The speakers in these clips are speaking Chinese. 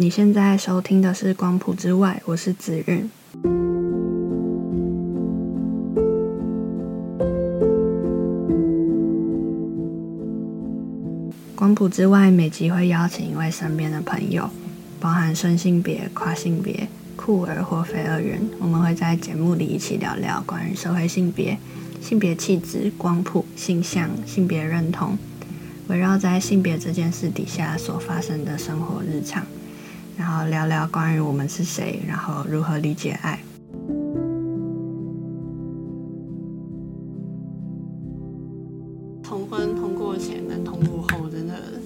你现在收听的是《光谱之外》，我是子韵。光谱之外，每集会邀请一位身边的朋友，包含顺性别、跨性别、酷儿或非二元，我们会在节目里一起聊聊关于社会性别、性别气质、光谱、性向、性别认同，围绕在性别这件事底下所发生的生活日常。然后聊聊关于我们是谁，然后如何理解爱。同婚通过前跟通过后，真的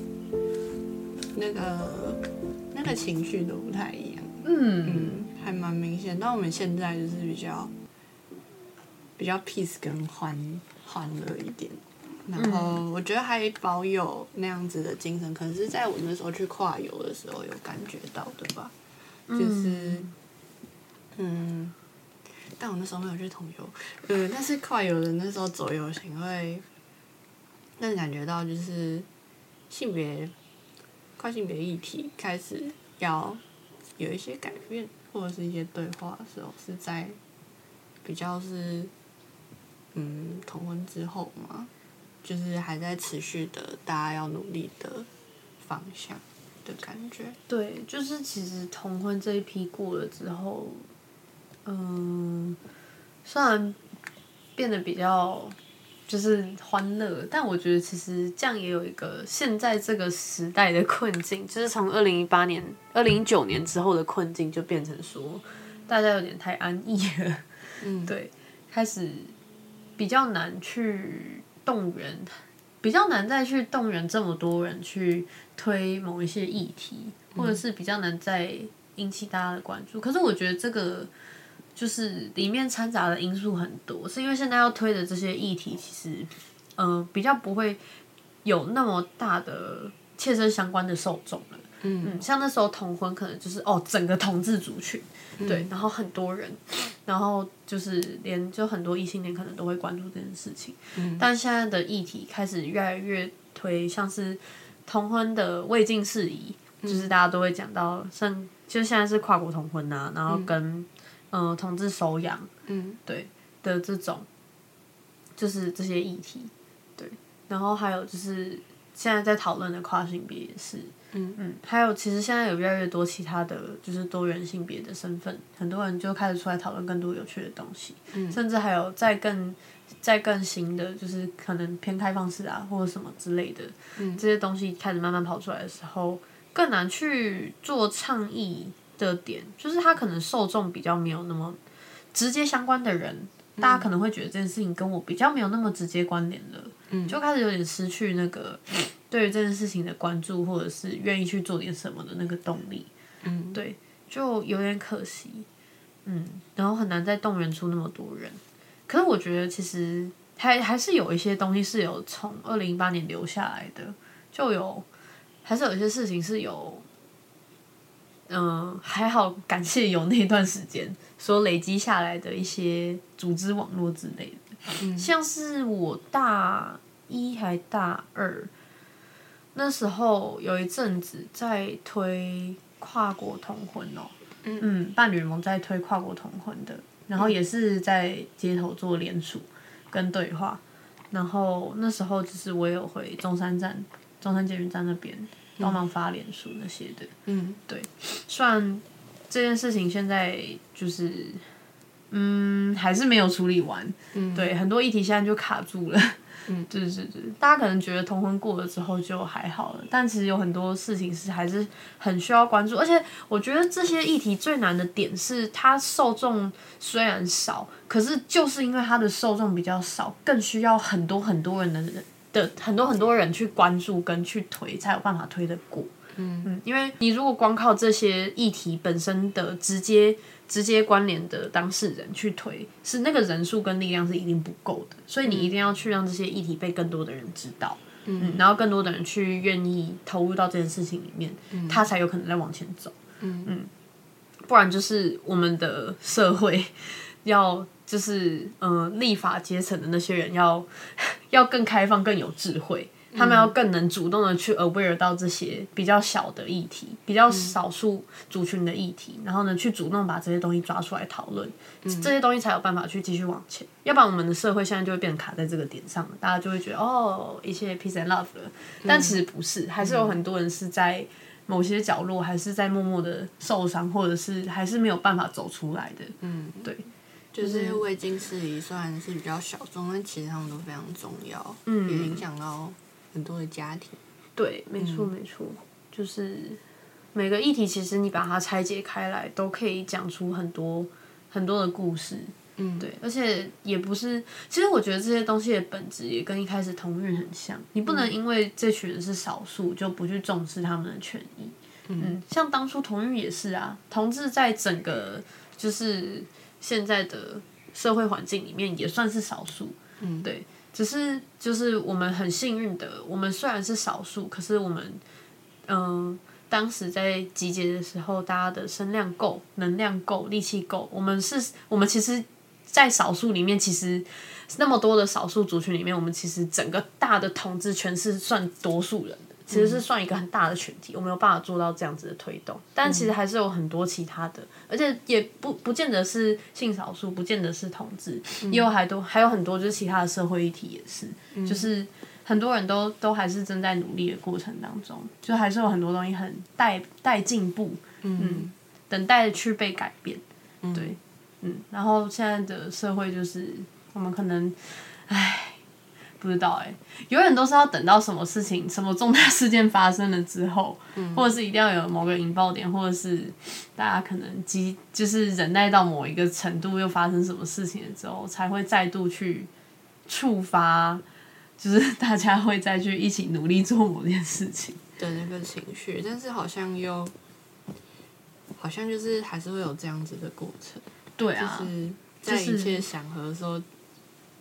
那个那个情绪都不太一样。嗯嗯，还蛮明显。但我们现在就是比较比较 peace 跟欢欢乐一点。然后我觉得还保有那样子的精神，可能是在我那时候去跨游的时候有感觉到的吧。就是，嗯，但我那时候没有去同游，嗯，但是跨游的那时候走游行会，更感觉到就是性别跨性别议题开始要有一些改变，或者是一些对话的时候，是在比较是嗯同婚之后嘛。就是还在持续的，大家要努力的方向的感觉。对，就是其实同婚这一批过了之后，嗯，虽然变得比较就是欢乐，但我觉得其实这样也有一个现在这个时代的困境，就是从二零一八年、二零一九年之后的困境，就变成说大家有点太安逸了。嗯，对，开始比较难去。动员比较难再去动员这么多人去推某一些议题，或者是比较难再引起大家的关注。可是我觉得这个就是里面掺杂的因素很多，是因为现在要推的这些议题，其实呃比较不会有那么大的切身相关的受众了。嗯，像那时候同婚可能就是哦整个同志族群。对，然后很多人，然后就是连就很多异性恋可能都会关注这件事情。嗯，但现在的议题开始越来越推，像是同婚的未尽事宜，就是大家都会讲到，像就现在是跨国同婚呐，然后跟嗯同志收养，嗯，对的这种，就是这些议题，对，然后还有就是现在在讨论的跨性别也是。嗯。嗯，还有其实现在有越来越多其他的就是多元性别的身份，很多人就开始出来讨论更多有趣的东西，甚至还有再更再更新的，就是可能偏开放式啊或者什么之类的，这些东西开始慢慢跑出来的时候，更难去做倡议的点，就是他可能受众比较没有那么直接相关的人，大家可能会觉得这件事情跟我比较没有那么直接关联了，就开始有点失去那个。对于这件事情的关注，或者是愿意去做点什么的那个动力，嗯，对，就有点可惜，嗯，然后很难再动员出那么多人。可是我觉得其实还还是有一些东西是有从二零一八年留下来的，就有还是有一些事情是有，嗯，还好感谢有那段时间所累积下来的一些组织网络之类的，像是我大一还大二。那时候有一阵子在推跨国同婚哦，嗯，伴侣盟在推跨国同婚的，然后也是在街头做联署跟对话，然后那时候就是我有回中山站、中山捷运站那边帮忙发联署那些的，嗯，对，虽然这件事情现在就是，嗯，还是没有处理完，嗯，对，很多议题现在就卡住了。嗯，对对对，大家可能觉得同婚过了之后就还好了，但其实有很多事情是还是很需要关注，而且我觉得这些议题最难的点是，它受众虽然少，可是就是因为它的受众比较少，更需要很多很多人的的很多很多人去关注跟去推，才有办法推得过。嗯嗯，因为你如果光靠这些议题本身的直接。直接关联的当事人去推，是那个人数跟力量是一定不够的，所以你一定要去让这些议题被更多的人知道，嗯，然后更多的人去愿意投入到这件事情里面，他才有可能再往前走，嗯。嗯，不然就是我们的社会要就是嗯立法阶层的那些人要 要更开放更有智慧，他们要更能主动的去 aware 到这些比较小的议题，比较少数族群的议题，然后呢，去主动把这些东西抓出来讨论，这些东西才有办法去继续往前。要不然，我们的社会现在就会变成卡在这个点上了，大家就会觉得哦，一切 peace and love 了。但其实不是，还是有很多人是在某些角落，还是在默默的受伤，或者是还是没有办法走出来的。嗯，对。就是未经事宜，虽然是比较小众，但其实他们都非常重要，嗯，也影响到很多的家庭。对，没错，没错，就是每个议题，其实你把它拆解开来，都可以讲出很多很多的故事。嗯，对，而且也不是，其实我觉得这些东西的本质也跟一开始同运很像。你不能因为这群人是少数，就不去重视他们的权益。嗯，像当初同运也是啊，同志在整个就是。现在的社会环境里面也算是少数，嗯，对，只是就是我们很幸运的，我们虽然是少数，可是我们，嗯，当时在集结的时候，大家的声量够，能量够，力气够，我们是，我们其实，在少数里面，其实那么多的少数族群里面，我们其实整个大的统治权是算多数人。其实是算一个很大的群体，我没有办法做到这样子的推动，但其实还是有很多其他的，而且也不不见得是性少数，不见得是同志，也有还多还有很多就是其他的社会议题也是，就是很多人都都还是正在努力的过程当中，就还是有很多东西很待待进步，嗯，等待去被改变，对，嗯，然后现在的社会就是我们可能，唉。不知道哎，永远都是要等到什么事情、什么重大事件发生了之后，或者是一定要有某个引爆点，或者是大家可能积就是忍耐到某一个程度，又发生什么事情了之后，才会再度去触发，就是大家会再去一起努力做某件事情的那个情绪。但是好像又好像就是还是会有这样子的过程，对啊，就是在一切祥和的时候。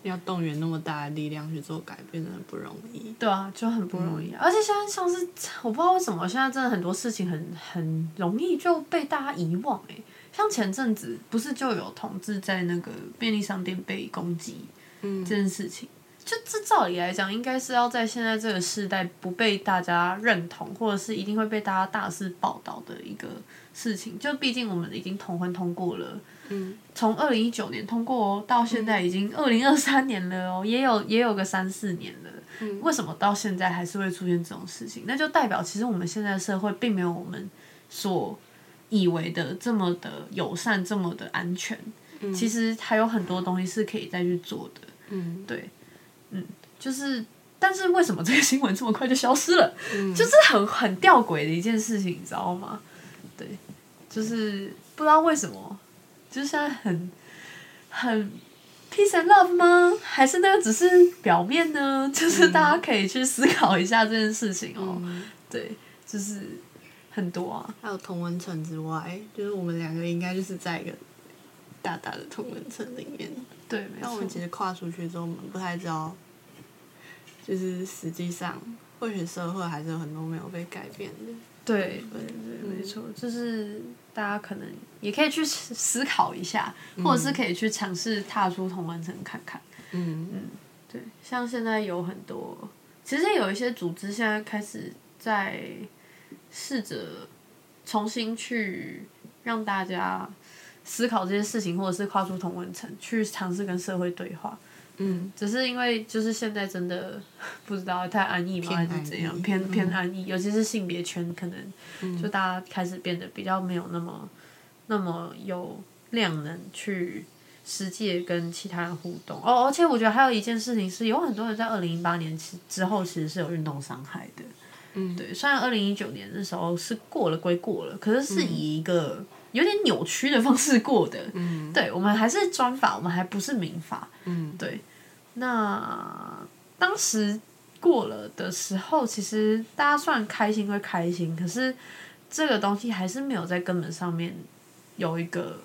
要动员那么大的力量去做改变，真的不容易。对啊，就很不容易。而且现在像是我不知道为什么，现在真的很多事情很很容易就被大家遗忘哎。像前阵子不是就有同志在那个便利商店被攻击，嗯，这件事情，就这照理来讲，应该是要在现在这个时代不被大家认同，或者是一定会被大家大肆报道的一个事情。就毕竟我们已经同婚通过了。从二零一九年通过到现在已经二零二三年了哦，也有也有个三四年了。为什么到现在还是会出现这种事情？那就代表其实我们现在社会并没有我们所以为的这么的友善，这么的安全。其实还有很多东西是可以再去做的。嗯，对，嗯，就是，但是为什么这个新闻这么快就消失了？就是很很吊诡的一件事情，你知道吗？对，就是不知道为什么。就现在很很 peace and love 吗？还是那个只是表面呢？就是大家可以去思考一下这件事情哦。对，就是很多啊。还有同文层之外，就是我们两个应该就是在一个大大的同文层里面。对，但我们其实跨出去之后，我们不太知道，就是实际上，或许社会还是有很多没有被改变的。对对对，没错，就是大家可能也可以去思考一下，或者是可以去尝试踏出同文层看看。嗯嗯，对，像现在有很多，其实有一些组织现在开始在试着重新去让大家思考这些事情，或者是跨出同文层去尝试跟社会对话。嗯，只是因为就是现在真的不知道太安逸吗，还是怎样偏偏安逸，尤其是性别圈，可能就大家开始变得比较没有那么那么有量能去实际跟其他人互动哦。而且我觉得还有一件事情是，有很多人在二零一八年之之后其实是有运动伤害的。嗯，对，虽然二零一九年的时候是过了归过了，可是是以一个有点扭曲的方式过的。嗯，对我们还是专法，我们还不是民法。嗯，对。那当时过了的时候，其实大家算开心归开心，可是这个东西还是没有在根本上面有一个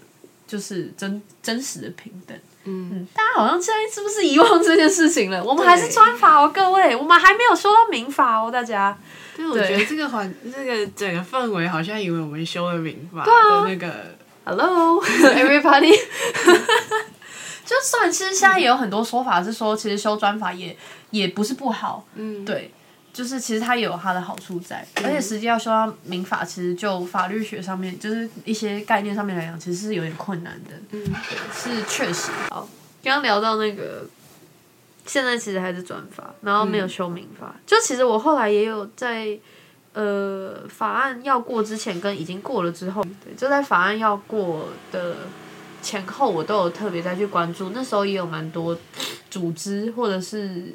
就是真真实的平等。嗯，大家好像现在是不是遗忘这件事情了？我们还是专法哦，各位，我们还没有修到民法哦，大家。对，我觉得这个环这个整个氛围好像以为我们修了民法的那个。Hello, everybody. 就算其实现在也有很多说法是说，其实修专法也也不是不好，嗯，对。就是其实它也有它的好处在，而且实际要修到民法，其实就法律学上面，就是一些概念上面来讲，其实是有点困难的。嗯，是确实。好，刚刚聊到那个，现在其实还是专法，然后没有修民法。就其实我后来也有在，呃，法案要过之前跟已经过了之后，对，就在法案要过的前后，我都有特别再去关注。那时候也有蛮多组织或者是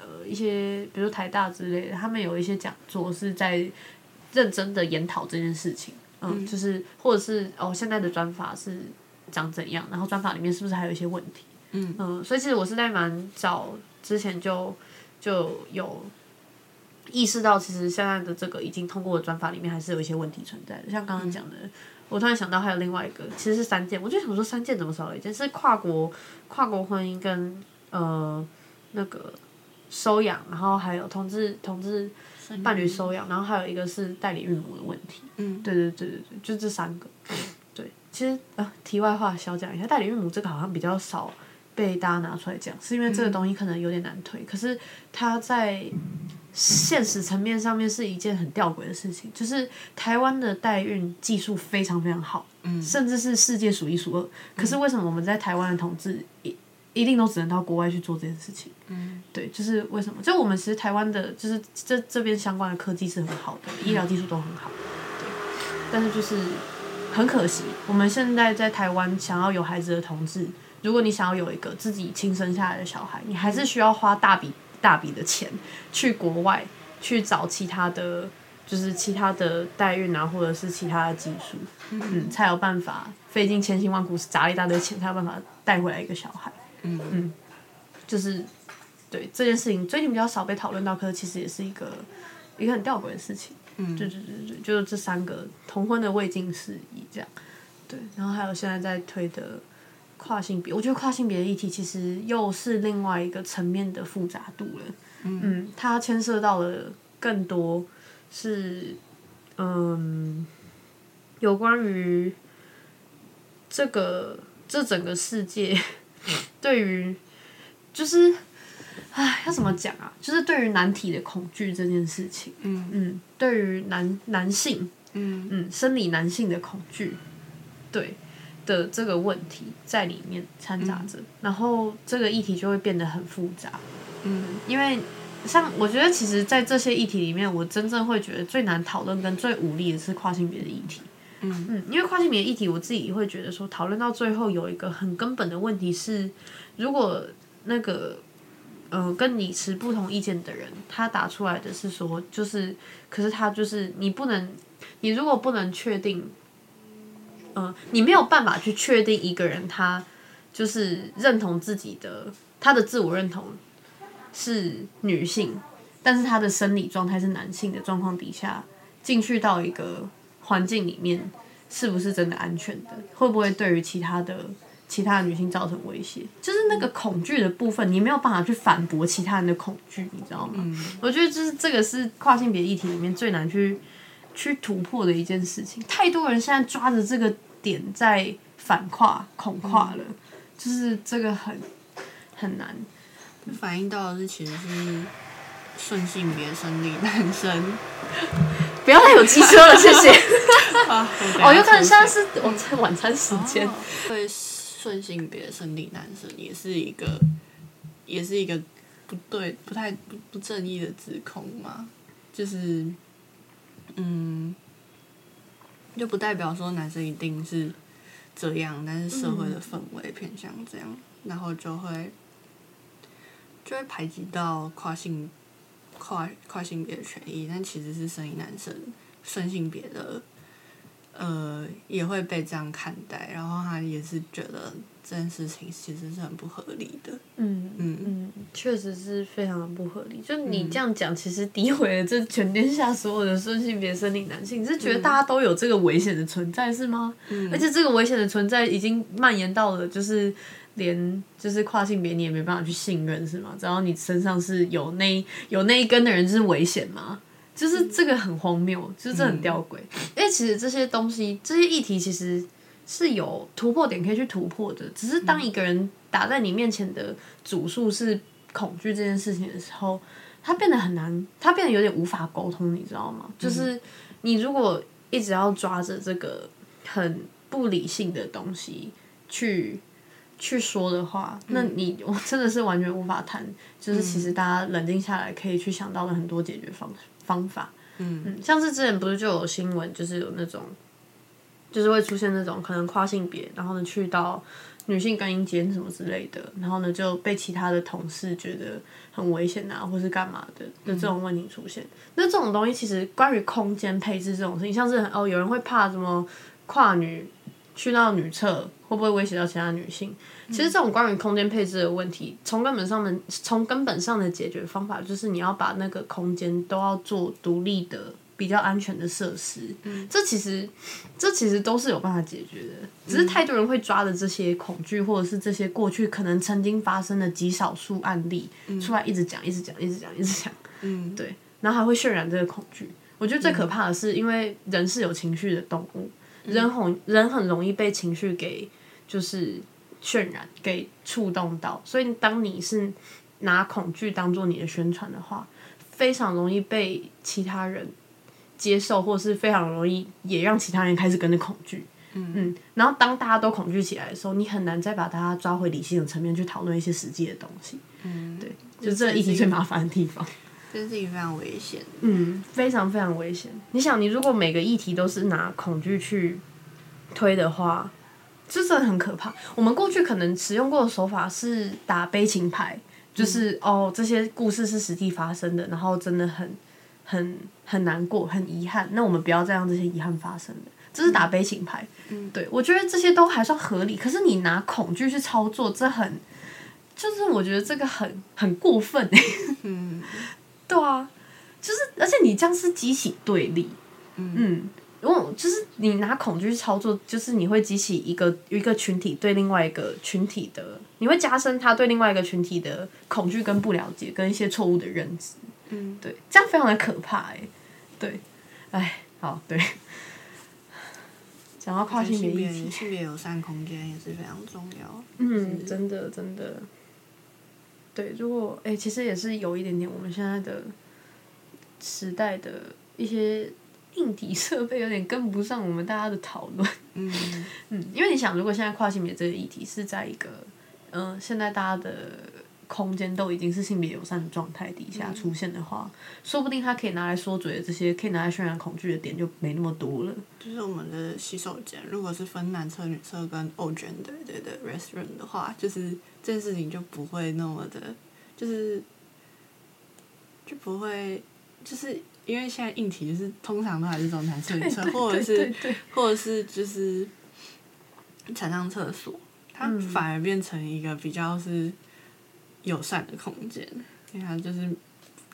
呃。一些，比如台大之类的，他们有一些讲座是在认真的研讨这件事情，嗯，就是或者是哦，现在的专法是长怎样，然后专法里面是不是还有一些问题，嗯嗯，所以其实我是在蛮早之前就就有意识到，其实现在的这个已经通过的专法里面还是有一些问题存在的，像刚刚讲的，我突然想到还有另外一个，其实是三件，我就想说三件怎么少了一件，是跨国跨国婚姻跟呃那个。收养，然后还有同志同志伴侣收养，然后还有一个是代理孕母的问题。嗯，对对对对对，就这三个。对，其实啊，题外话小讲一下，代理孕母这个好像比较少被大家拿出来讲，是因为这个东西可能有点难推。可是它在现实层面上面是一件很吊诡的事情，就是台湾的代孕技术非常非常好，嗯，甚至是世界数一数二。可是为什么我们在台湾的同志一一定都只能到国外去做这件事情？嗯，对，就是为什么？就我们其实台湾的，就是这这边相关的科技是很好的，医疗技术都很好，对。但是就是很可惜，我们现在在台湾想要有孩子的同志，如果你想要有一个自己亲生下来的小孩，你还是需要花大笔大笔的钱去国外去找其他的，就是其他的代孕啊，或者是其他的技术，嗯，才有办法费尽千辛万苦砸了一大堆钱，才有办法带回来一个小孩，嗯嗯，就是。对这件事情最近比较少被讨论到，可是其实也是一个一个很吊诡的事情。嗯，对对对对，就是这三个同婚的未尽事宜这样。对，然后还有现在在推的跨性别，我觉得跨性别的议题其实又是另外一个层面的复杂度了。嗯，它牵涉到了更多是嗯有关于这个这整个世界 对于就是。唉，要怎么讲啊？就是对于难题的恐惧这件事情，嗯嗯，对于男男性，嗯嗯，生理男性的恐惧，对的这个问题在里面掺杂着，然后这个议题就会变得很复杂，嗯，因为像我觉得，其实，在这些议题里面，我真正会觉得最难讨论跟最无力的是跨性别的议题，嗯。嗯，因为跨性别议题，我自己会觉得说，讨论到最后有一个很根本的问题是，如果那个。呃，跟你持不同意见的人，他打出来的是说，就是，可是他就是你不能，你如果不能确定，呃，你没有办法去确定一个人他就是认同自己的，他的自我认同是女性，但是他的生理状态是男性的状况底下，进去到一个环境里面，是不是真的安全的？会不会对于其他的？其他的女性造成威胁，就是那个恐惧的部分，你没有办法去反驳其他人的恐惧，你知道吗？我觉得就是这个是跨性别议题里面最难去去突破的一件事情。太多人现在抓着这个点在反跨、恐跨了，就是这个很很难。反映到的是其实是顺性别生理男生，不要再有机车了，谢谢。哦，有可能现在是晚餐晚餐时间。对。顺性别生理男生也是一个，也是一个不对、不太不不正义的指控嘛？就是，嗯，就不代表说男生一定是这样，但是社会的氛围偏向这样，然后就会就会排挤到跨性跨跨性别的权益，但其实是生理男生顺性别的。呃，也会被这样看待，然后他也是觉得这件事情其实是很不合理的。嗯嗯嗯，确实是非常的不合理。就你这样讲，其实诋毁了这全天下所有的顺性别生理男性。你是觉得大家都有这个危险的存在是吗？嗯。而且这个危险的存在已经蔓延到了，就是连就是跨性别你也没办法去信任是吗？只要你身上是有那有那一根的人，就是危险吗？就是这个很荒谬，就是这很吊诡。因为其实这些东西、这些议题其实是有突破点可以去突破的。只是当一个人打在你面前的主诉是恐惧这件事情的时候，他变得很难，他变得有点无法沟通，你知道吗？就是你如果一直要抓着这个很不理性的东西去去说的话，那你我真的是完全无法谈。就是其实大家冷静下来，可以去想到了很多解决方方法。嗯嗯，像是之前不是就有新闻，就是有那种，就是会出现那种可能跨性别，然后呢去到女性更衣间什么之类的，然后呢就被其他的同事觉得很危险啊，或是干嘛的就这种问题出现。那这种东西其实关于空间配置这种事情，像是哦有人会怕什么跨女去到女厕会不会威胁到其他女性？其实这种关于空间配置的问题，从根本上的从根本上的解决方法，就是你要把那个空间都要做独立的、比较安全的设施。嗯，这其实这其实都是有办法解决的，只是太多人会抓着这些恐惧，或者是这些过去可能曾经发生的极少数案例出来一直讲、一直讲、一直讲、一直讲。嗯，对，然后还会渲染这个恐惧。我觉得最可怕的是，因为人是有情绪的动物，人很人很容易被情绪给就是。渲染给触动到，所以当你是拿恐惧当做你的宣传的话，非常容易被其他人接受，或是非常容易也让其他人开始跟着恐惧。嗯嗯，然后当大家都恐惧起来的时候，你很难再把大家抓回理性的层面去讨论一些实际的东西。嗯，对，就这议题最麻烦的地方，这事情非常危险。嗯，非常非常危险。你想，你如果每个议题都是拿恐惧去推的话。这真的很可怕。我们过去可能使用过的手法是打悲情牌，就是哦，这些故事是实际发生的，然后真的很很很难过，很遗憾。那我们不要再让这些遗憾发生了。这是打悲情牌。嗯，对，我觉得这些都还算合理。可是你拿恐惧去操作，这很，就是我觉得这个很很过分。嗯，对啊，就是而且你这样是激起对立。嗯。如果就是你拿恐惧去操作，就是你会激起一个一个群体对另外一个群体的，你会加深他对另外一个群体的恐惧跟不了解，跟一些错误的认知。嗯，对，这样非常的可怕哎。对，哎，好，对。想要跨性别议题，性别友善空间也是非常重要。嗯，真的，真的。对，如果哎，其实也是有一点点我们现在的时代的一些。硬体设备有点跟不上我们大家的讨论。嗯 嗯，因为你想，如果现在跨性别这个议题是在一个，嗯，现在大家的空间都已经是性别友善的状态底下出现的话，说不定它可以拿来说嘴的这些可以拿来渲染恐惧的点就没那么多了。就是我们的洗手间，如果是分男厕、女厕跟 o gender 的 restaurant 的话，就是这件事情就不会那么的，就是就不会，就是。因为现在硬体就是通常都还是这种男厕女厕，或者是或者是就是残障厕所，它反而变成一个比较是友善的空间，因为它就是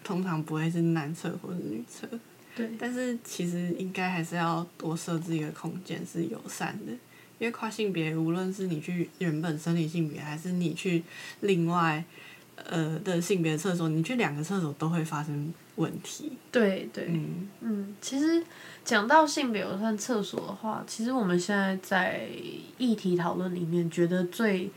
通常不会是男厕或者女厕。对。但是其实应该还是要多设置一个空间是友善的，因为跨性别无论是你去原本生理性别，还是你去另外呃的性别厕所，你去两个厕所都会发生。问题对对嗯嗯，其实讲到性别友善厕所的话，其实我们现在在议题讨论里面，觉得最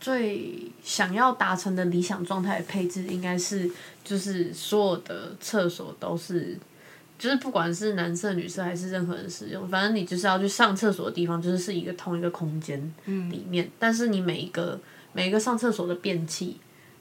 最想要达成的理想状态配置，应该是就是所有的厕所都是，就是不管是男厕女厕还是任何人使用，反正你就是要去上厕所的地方，就是是一个同一个空间里面，但是你每一个每一个上厕所的便器。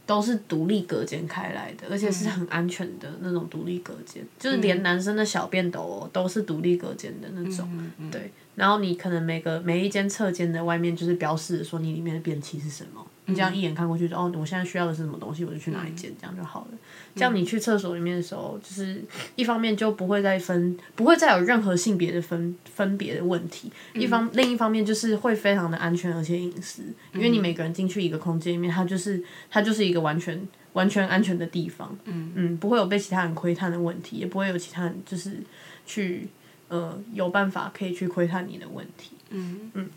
都是独立隔间开来的，而且是很安全的那种独立隔间，就是连男生的小便斗都是独立隔间的那种，对。然后你可能每个每一间侧间的外面就是标示说你里面的便器是什么。你这样一眼看过去，哦，我现在需要的是什么东西，我就去哪一件，这样就好了。这样你去厕所里面的时候，就是一方面就不会再分，不会再有任何性别的分分别的问题。一方另一方面就是会非常的安全而且隐私，因为你每个人进去一个空间里面，它就是它就是一个完全完全安全的地方。嗯嗯，不会有被其他人窥探的问题，也不会有其他人就是去呃有办法可以去窥探你的问题。嗯嗯，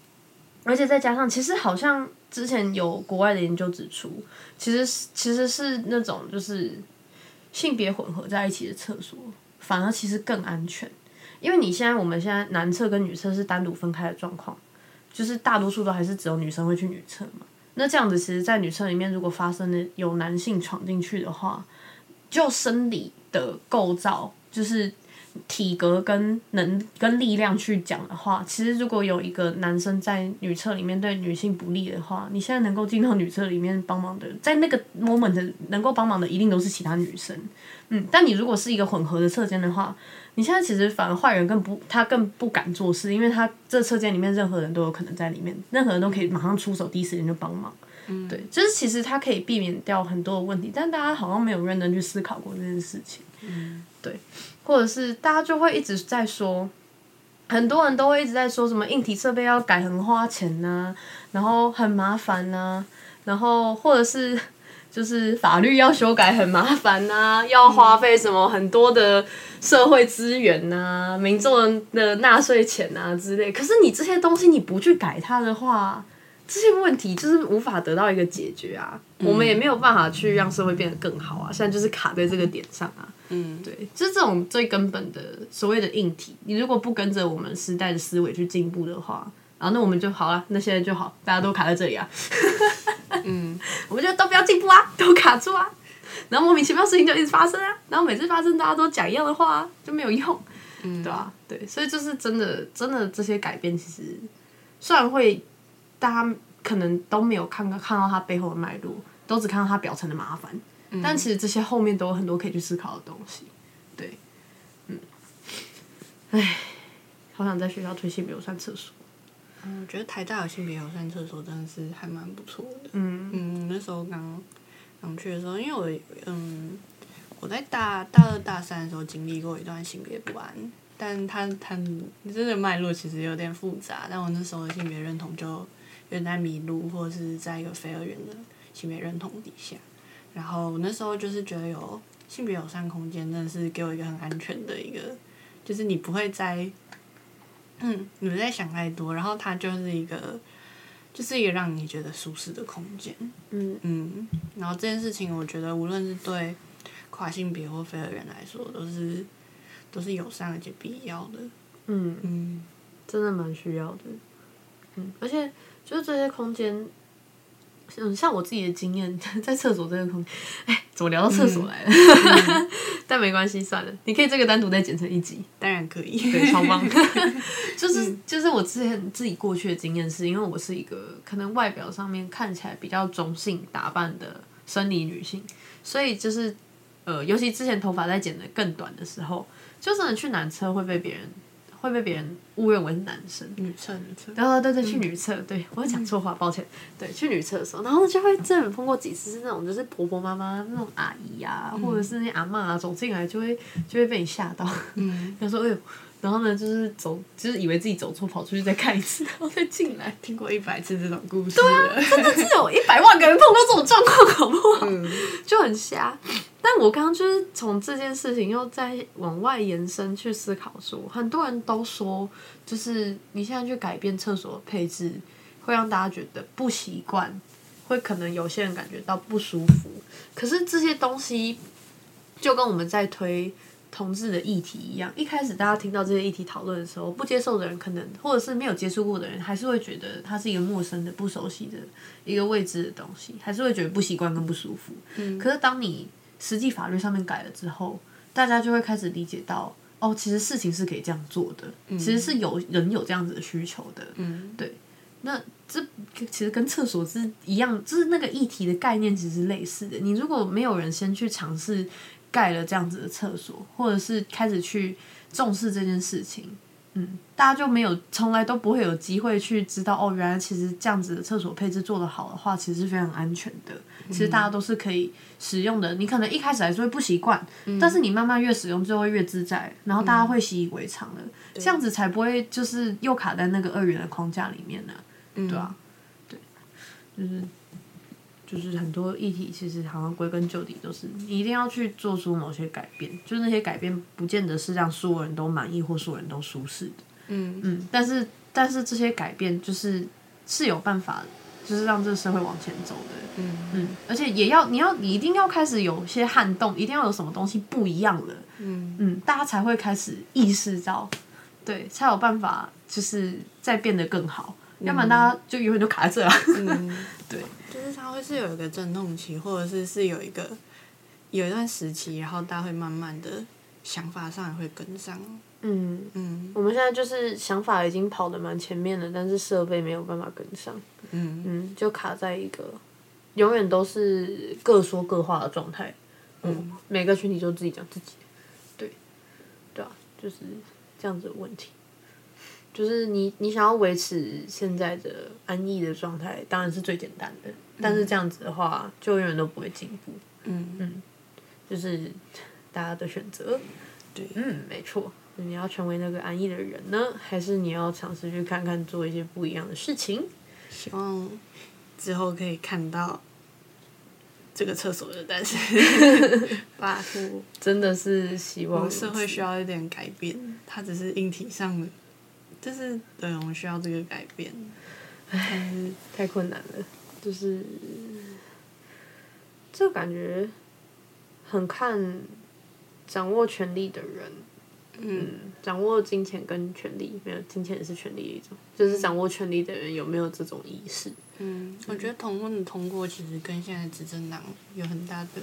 而且再加上，其实好像。之前有国外的研究指出，其实其实是那种就是性别混合在一起的厕所，反而其实更安全，因为你现在我们现在男厕跟女厕是单独分开的状况，就是大多数都还是只有女生会去女厕嘛。那这样子，其实，在女厕里面如果发生的有男性闯进去的话，就生理的构造，就是体格跟能跟力量去讲的话，其实如果有一个男生在女厕里面对女性不利的话，你现在能够进到女厕里面帮忙的，在那个 moment 能够帮忙的一定都是其他女生。嗯，但你如果是一个混合的侧间的话，你现在其实反而坏人更不，他更不敢做事，因为他这车间里面任何人都有可能在里面，任何人都可以马上出手，第一时间就帮忙。嗯，对，就是其实他可以避免掉很多的问题，但大家好像没有认真去思考过这件事情。嗯，对，或者是大家就会一直在说，很多人都会一直在说什么硬体设备要改很花钱呐，然后很麻烦呐，然后或者是。就是法律要修改很麻烦呐，要花费什么很多的社会资源呐，民众的纳税钱呐之类。可是你这些东西你不去改它的话，这些问题就是无法得到一个解决啊。我们也没有办法去让社会变得更好啊。现在就是卡在这个点上啊。嗯，对，就是这种最根本的所谓的硬体，你如果不跟着我们时代的思维去进步的话，然后那我们就好了，那现在就好，大家都卡在这里啊。嗯，我们就都不要进步啊，都卡住啊，然后莫名其妙事情就一直发生啊，然后每次发生大家都讲一样的话，就没有用，嗯，对吧？对，所以就是真的，真的这些改变其实虽然会大家可能都没有看到看到它背后的脉络，都只看到它表层的麻烦，但其实这些后面都有很多可以去思考的东西。对，嗯，唉，好想在学校推性别友善厕所。嗯，我觉得台大有性别友善厕所真的是还蛮不错的。嗯嗯，那时候刚刚去的时候，因为我嗯我在大大二大三的时候经历过一段性别不安，但他他这个脉络其实有点复杂，但我那时候的性别认同就有点在迷路，或者是在一个非二元的性别认同底下。然后我那时候就是觉得有性别友善空间，真的是给我一个很安全的一个，就是你不会再。嗯，你不在想太多，然后它就是一个，就是一个让你觉得舒适的空间。嗯嗯，然后这件事情，我觉得无论是对跨性别或非二元来说，都是都是友善而且必要的。嗯嗯，真的蛮需要的。嗯，而且就是这些空间。嗯，像我自己的经验，在厕所这个空间，哎，怎么聊到厕所来了？但没关系，算了，你可以这个单独再剪成一集，当然可以，对，超棒。就是就是我之前自己过去的经验，是因为我是一个可能外表上面看起来比较中性打扮的生理女性，所以就是呃，尤其之前头发在剪的更短的时候，就真的去男厕会被别人。会被别人误认为是男生，女厕女厕，然后对对去女厕，对我讲错话，抱歉，对去女厕的时候，然后就会真的碰过几次是那种就是婆婆妈妈那种阿姨啊，或者是那阿妈啊走进来就会就会被你吓到，嗯，他说哎呦。然后呢，就是走，就是以为自己走错，跑出去再看一次，然后再进来。听过一百次这种故事。对啊，真的是有一百万个人碰到这种状况，好不好？就很瞎。但我刚刚就是从这件事情又再往外延伸去思考，说很多人都说，就是你现在去改变厕所配置，会让大家觉得不习惯，会可能有些人感觉到不舒服。可是这些东西就跟我们在推。同志的议题一样，一开始大家听到这些议题讨论的时候，不接受的人可能，或者是没有接触过的人，还是会觉得它是一个陌生的、不熟悉的一个未知的东西，还是会觉得不习惯跟不舒服。嗯。可是当你实际法律上面改了之后，大家就会开始理解到，哦，其实事情是可以这样做的，其实是有人有这样子的需求的。嗯。对。那这其实跟厕所是一样，就是那个议题的概念其实是类似的。你如果没有人先去尝试。盖了这样子的厕所，或者是开始去重视这件事情，嗯，大家就没有从来都不会有机会去知道哦，原来其实这样子的厕所配置做得好的话，其实是非常安全的。其实大家都是可以使用的。你可能一开始还是会不习惯，但是你慢慢越使用，就会越自在，然后大家会习以为常了。这样子才不会就是又卡在那个二元的框架里面呢？对啊，对，就是。就是很多议题，其实好像归根究底都是你一定要去做出某些改变，就是那些改变不见得是让所有人都满意或所有人都舒适的。嗯嗯，但是但是这些改变就是是有办法，就是让这个社会往前走的。嗯嗯，而且也要你要你一定要开始有些撼动，一定要有什么东西不一样了。嗯嗯，大家才会开始意识到，对，才有办法就是再变得更好。要不然大家就永远都卡在这啊。对。就是它会是有一个阵痛期，或者是是有一个有一段时期，然后大家会慢慢的想法上也会跟上。嗯，嗯我们现在就是想法已经跑得蛮前面了，但是设备没有办法跟上，嗯嗯，就卡在一个永远都是各说各话的状态。嗯，每个群体就自己讲自己，对，对啊，就是这样子的问题。就是你你想要维持现在的安逸的状态，当然是最简单的，但是这样子的话，就永远都不会进步。嗯嗯就是大家的选择。对嗯，没错。你要成为那个安逸的人呢，还是你要尝试去看看做一些不一样的事情？希望之后可以看到这个厕所的诞生。拜托，真的是希望社会需要一点改变，它只是硬体上的，就是对我们需要这个改变。唉太困难了，就是这感觉很看掌握权力的人。嗯，掌握金钱跟权力，没有金钱也是权力的一种，就是掌握权力的人有没有这种意识？嗯，我觉得同婚的通过其实跟现在执政党有很大的，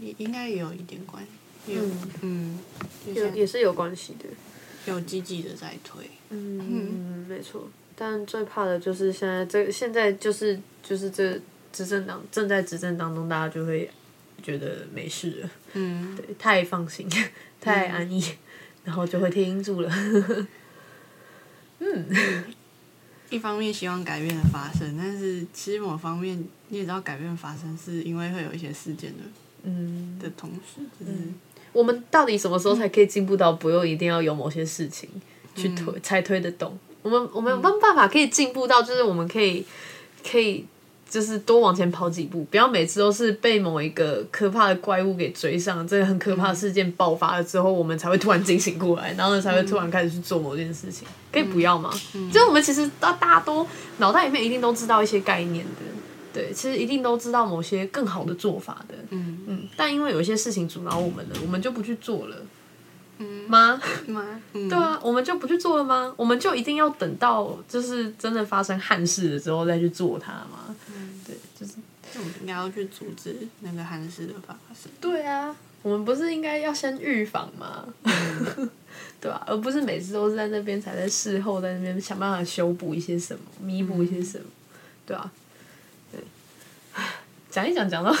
也应该也有一点关系。有嗯，就有也是有关系的。有积极的在推。嗯，没错。但最怕的就是现在这现在就是就是这执政党正在执政当中，大家就会觉得没事了，嗯，对，太放心，太安逸，然后就会听住了。嗯一方面希望改变的发生，但是其实某方面你也知道，改变发生是因为会有一些事件的嗯，的同时，就是我们到底什么时候才可以进步到不用一定要有某些事情去推、才推得动？我们我们有没有办法可以进步到，就是我们可以可以就是多往前跑几步，不要每次都是被某一个可怕的怪物给追上，这个很可怕的事件爆发了之后，我们才会突然惊醒过来，然后呢才会突然开始去做某件事情，可以不要吗？就是我们其实大大家都脑袋里面一定都知道一些概念的。对，其实一定都知道某些更好的做法的，嗯嗯，但因为有一些事情阻挠我们了，我们就不去做了，嗯吗？吗？嗯，对啊，我们就不去做了吗？我们就一定要等到就是真的发生憾事了之后再去做它吗？对，就是我们应该要去阻止那个憾事的发生。对啊，我们不是应该要先预防吗？对吧、而不是每次都是在那边才在事后在那边想办法修补一些什么，弥补一些什么，对啊，对，讲一讲讲到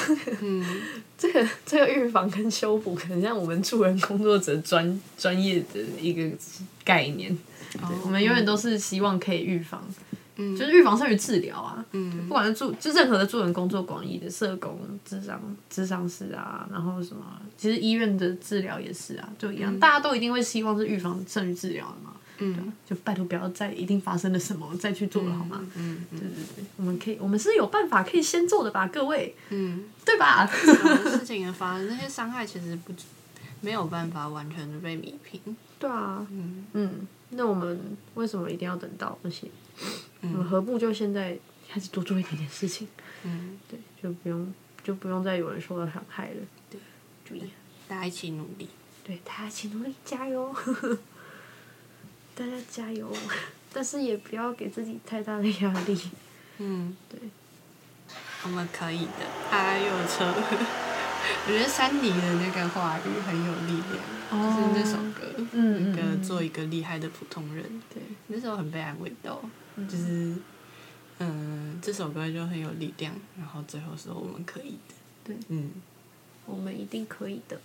嗯 这个这个预防跟修补，可能像我们助人工作者专专业的一个概念。对，我们永远都是希望可以预防，嗯就是预防胜于治疗啊。嗯不管是助，就任何的助人工作广义的社工、智商、智商师啊，然后什么，其实医院的治疗也是啊，就一样，大家都一定会希望是预防胜于治疗的嘛。嗯就拜托不要再一定发生了什么再去做了好吗？嗯对对对，我们可以，我们是有办法可以先做的吧，各位，嗯，对吧？事情的发生，那些伤害其实不没有办法完全的被弥平。对啊，嗯嗯，那我们为什么一定要等到那些？我们何不就现在开始多做一点点事情？嗯，对，就不用就不用再有人受到伤害了。对，注意，大家一起努力。对，大家一起努力，加油！大家加油！但是也不要给自己太大的压力。嗯，对，我们可以的。他又有车。我觉得山迪的那个话语很有力量，就是那首歌，嗯那个嗯做一个厉害的普通人，对，那时候很被安慰到，就是，嗯，这首歌就很有力量，然后最后说我们可以的，对，嗯我们一定可以的。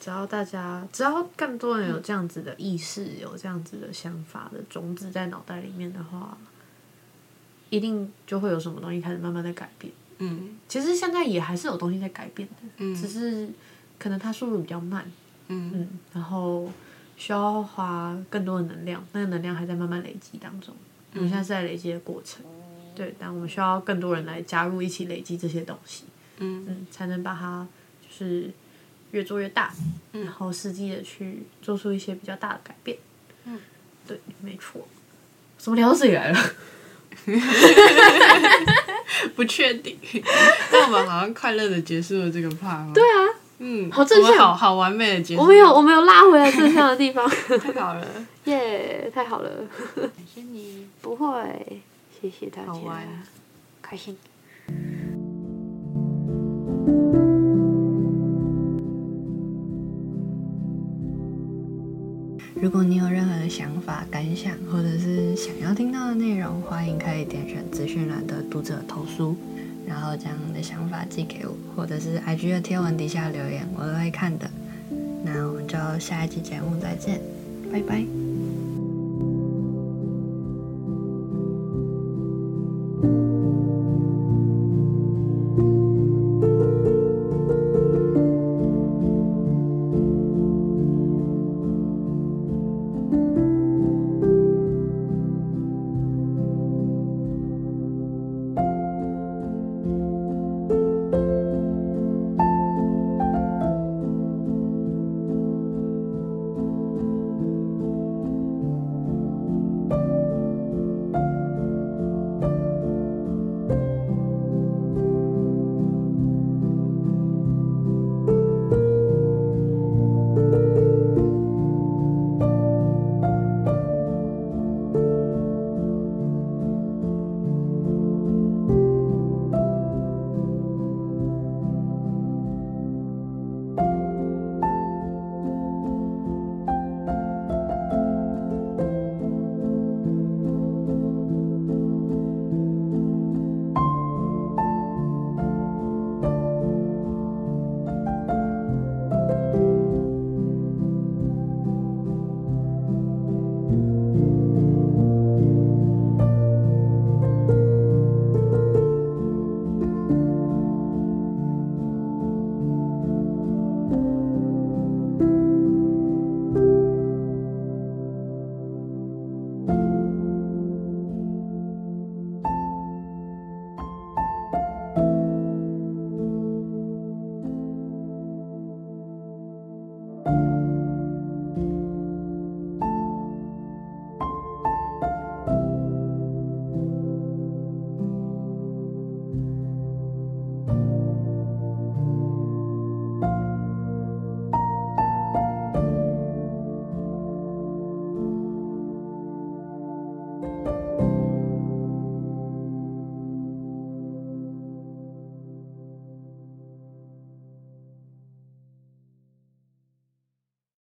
只要大家，只要更多人有这样子的意识，有这样子的想法的种子在脑袋里面的话，一定就会有什么东西开始慢慢在改变。嗯。其实现在也还是有东西在改变的，嗯。只是可能它速度比较慢，嗯。嗯，然后需要花更多的能量，那个能量还在慢慢累积当中。我们现在是在累积的过程，对，但我们需要更多人来加入一起累积这些东西，嗯。嗯，才能把它就是越做越大，然后实际的去做出一些比较大的改变。嗯，对，没错。怎么聊到这里来了？不确定，但我们好像快乐的结束了这个 part 对啊，嗯，好正向好好完美的结束，我们有我们有拉回来正向的地方，太好了，耶太好了。感谢你，不会，谢谢大家，好玩开心。如果你有任何的想法、感想，或者是想要听到的内容，欢迎可以点选资讯栏的读者投书，然后将你的想法寄给我，或者是 IG 的贴文底下留言，我都会看的。那我们就下一期节目再见，拜拜。